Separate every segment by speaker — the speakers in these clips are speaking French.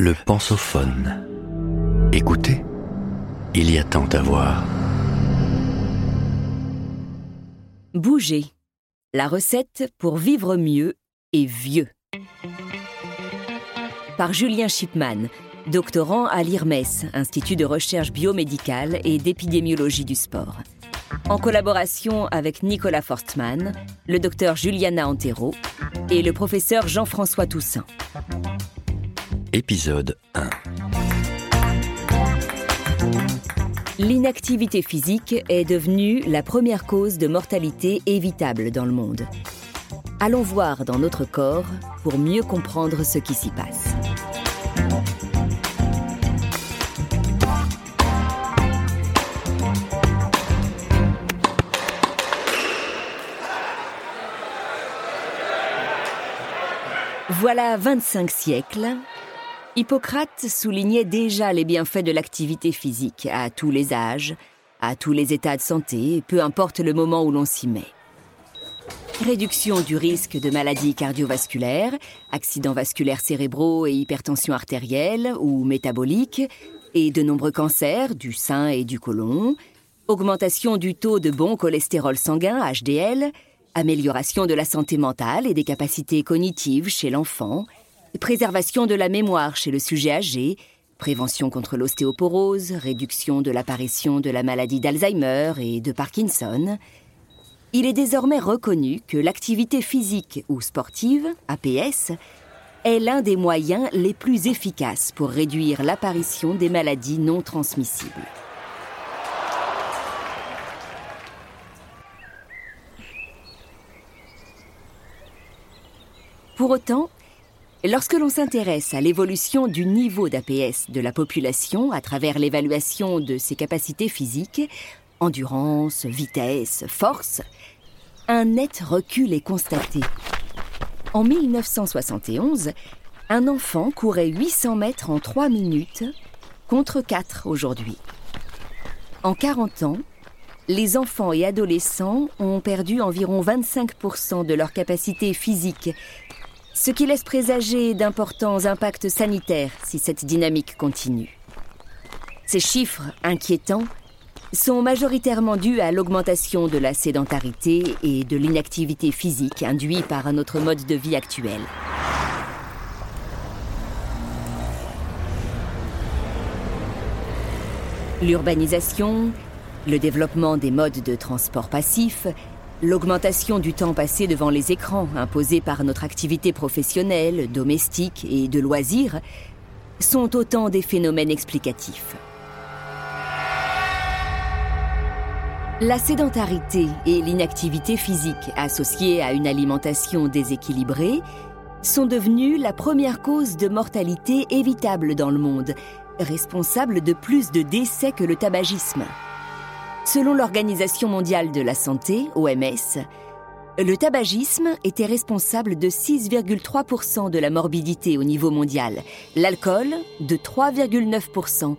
Speaker 1: Le pensophone. Écoutez, il y a tant à voir.
Speaker 2: Bouger. La recette pour vivre mieux et vieux. Par Julien Shipman, doctorant à l'IRMES, Institut de recherche biomédicale et d'épidémiologie du sport. En collaboration avec Nicolas Forstmann, le docteur Juliana Antero et le professeur Jean-François Toussaint.
Speaker 1: Épisode 1.
Speaker 2: L'inactivité physique est devenue la première cause de mortalité évitable dans le monde. Allons voir dans notre corps pour mieux comprendre ce qui s'y passe. Voilà 25 siècles, Hippocrate soulignait déjà les bienfaits de l'activité physique à tous les âges, à tous les états de santé, peu importe le moment où l'on s'y met. Réduction du risque de maladies cardiovasculaires, accidents vasculaires cérébraux et hypertension artérielle ou métabolique, et de nombreux cancers du sein et du côlon, augmentation du taux de bon cholestérol sanguin HDL, amélioration de la santé mentale et des capacités cognitives chez l'enfant, préservation de la mémoire chez le sujet âgé, prévention contre l'ostéoporose, réduction de l'apparition de la maladie d'Alzheimer et de Parkinson, il est désormais reconnu que l'activité physique ou sportive, APS, est l'un des moyens les plus efficaces pour réduire l'apparition des maladies non transmissibles. Pour autant, Lorsque l'on s'intéresse à l'évolution du niveau d'APS de la population à travers l'évaluation de ses capacités physiques, endurance, vitesse, force, un net recul est constaté. En 1971, un enfant courait 800 mètres en 3 minutes contre 4 aujourd'hui. En 40 ans, les enfants et adolescents ont perdu environ 25% de leur capacité physique ce qui laisse présager d'importants impacts sanitaires si cette dynamique continue. Ces chiffres inquiétants sont majoritairement dus à l'augmentation de la sédentarité et de l'inactivité physique induite par notre mode de vie actuel. L'urbanisation, le développement des modes de transport passifs L'augmentation du temps passé devant les écrans imposés par notre activité professionnelle, domestique et de loisirs sont autant des phénomènes explicatifs. La sédentarité et l'inactivité physique associées à une alimentation déséquilibrée sont devenues la première cause de mortalité évitable dans le monde, responsable de plus de décès que le tabagisme. Selon l'Organisation mondiale de la santé, OMS, le tabagisme était responsable de 6,3% de la morbidité au niveau mondial, l'alcool de 3,9%,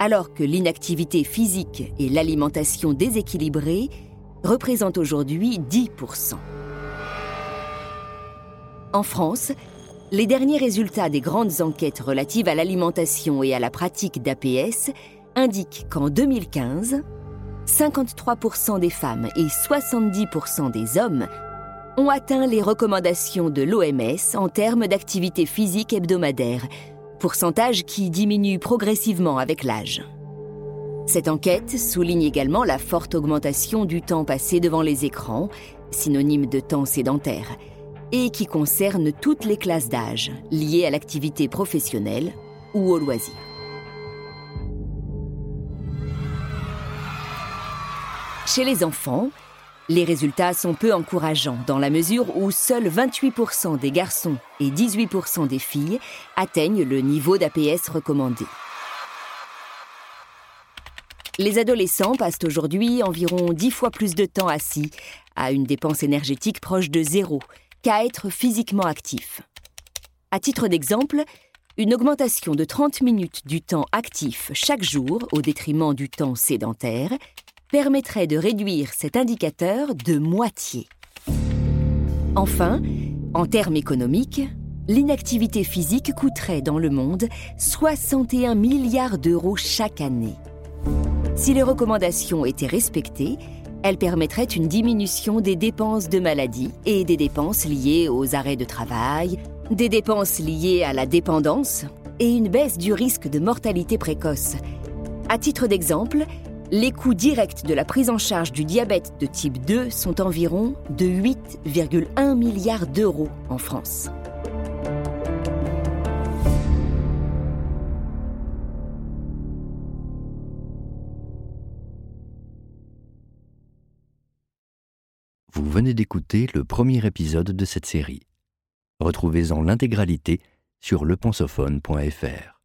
Speaker 2: alors que l'inactivité physique et l'alimentation déséquilibrée représentent aujourd'hui 10%. En France, les derniers résultats des grandes enquêtes relatives à l'alimentation et à la pratique d'APS indiquent qu'en 2015, 53% des femmes et 70% des hommes ont atteint les recommandations de l'OMS en termes d'activité physique hebdomadaire, pourcentage qui diminue progressivement avec l'âge. Cette enquête souligne également la forte augmentation du temps passé devant les écrans, synonyme de temps sédentaire, et qui concerne toutes les classes d'âge liées à l'activité professionnelle ou au loisir. Chez les enfants, les résultats sont peu encourageants dans la mesure où seuls 28% des garçons et 18% des filles atteignent le niveau d'APS recommandé. Les adolescents passent aujourd'hui environ 10 fois plus de temps assis, à une dépense énergétique proche de zéro, qu'à être physiquement actifs. À titre d'exemple, une augmentation de 30 minutes du temps actif chaque jour au détriment du temps sédentaire permettrait de réduire cet indicateur de moitié. Enfin, en termes économiques, l'inactivité physique coûterait dans le monde 61 milliards d'euros chaque année. Si les recommandations étaient respectées, elles permettraient une diminution des dépenses de maladie et des dépenses liées aux arrêts de travail, des dépenses liées à la dépendance et une baisse du risque de mortalité précoce. À titre d'exemple, les coûts directs de la prise en charge du diabète de type 2 sont environ de 8,1 milliards d'euros en France.
Speaker 1: Vous venez d'écouter le premier épisode de cette série. Retrouvez-en l'intégralité sur lepensophone.fr.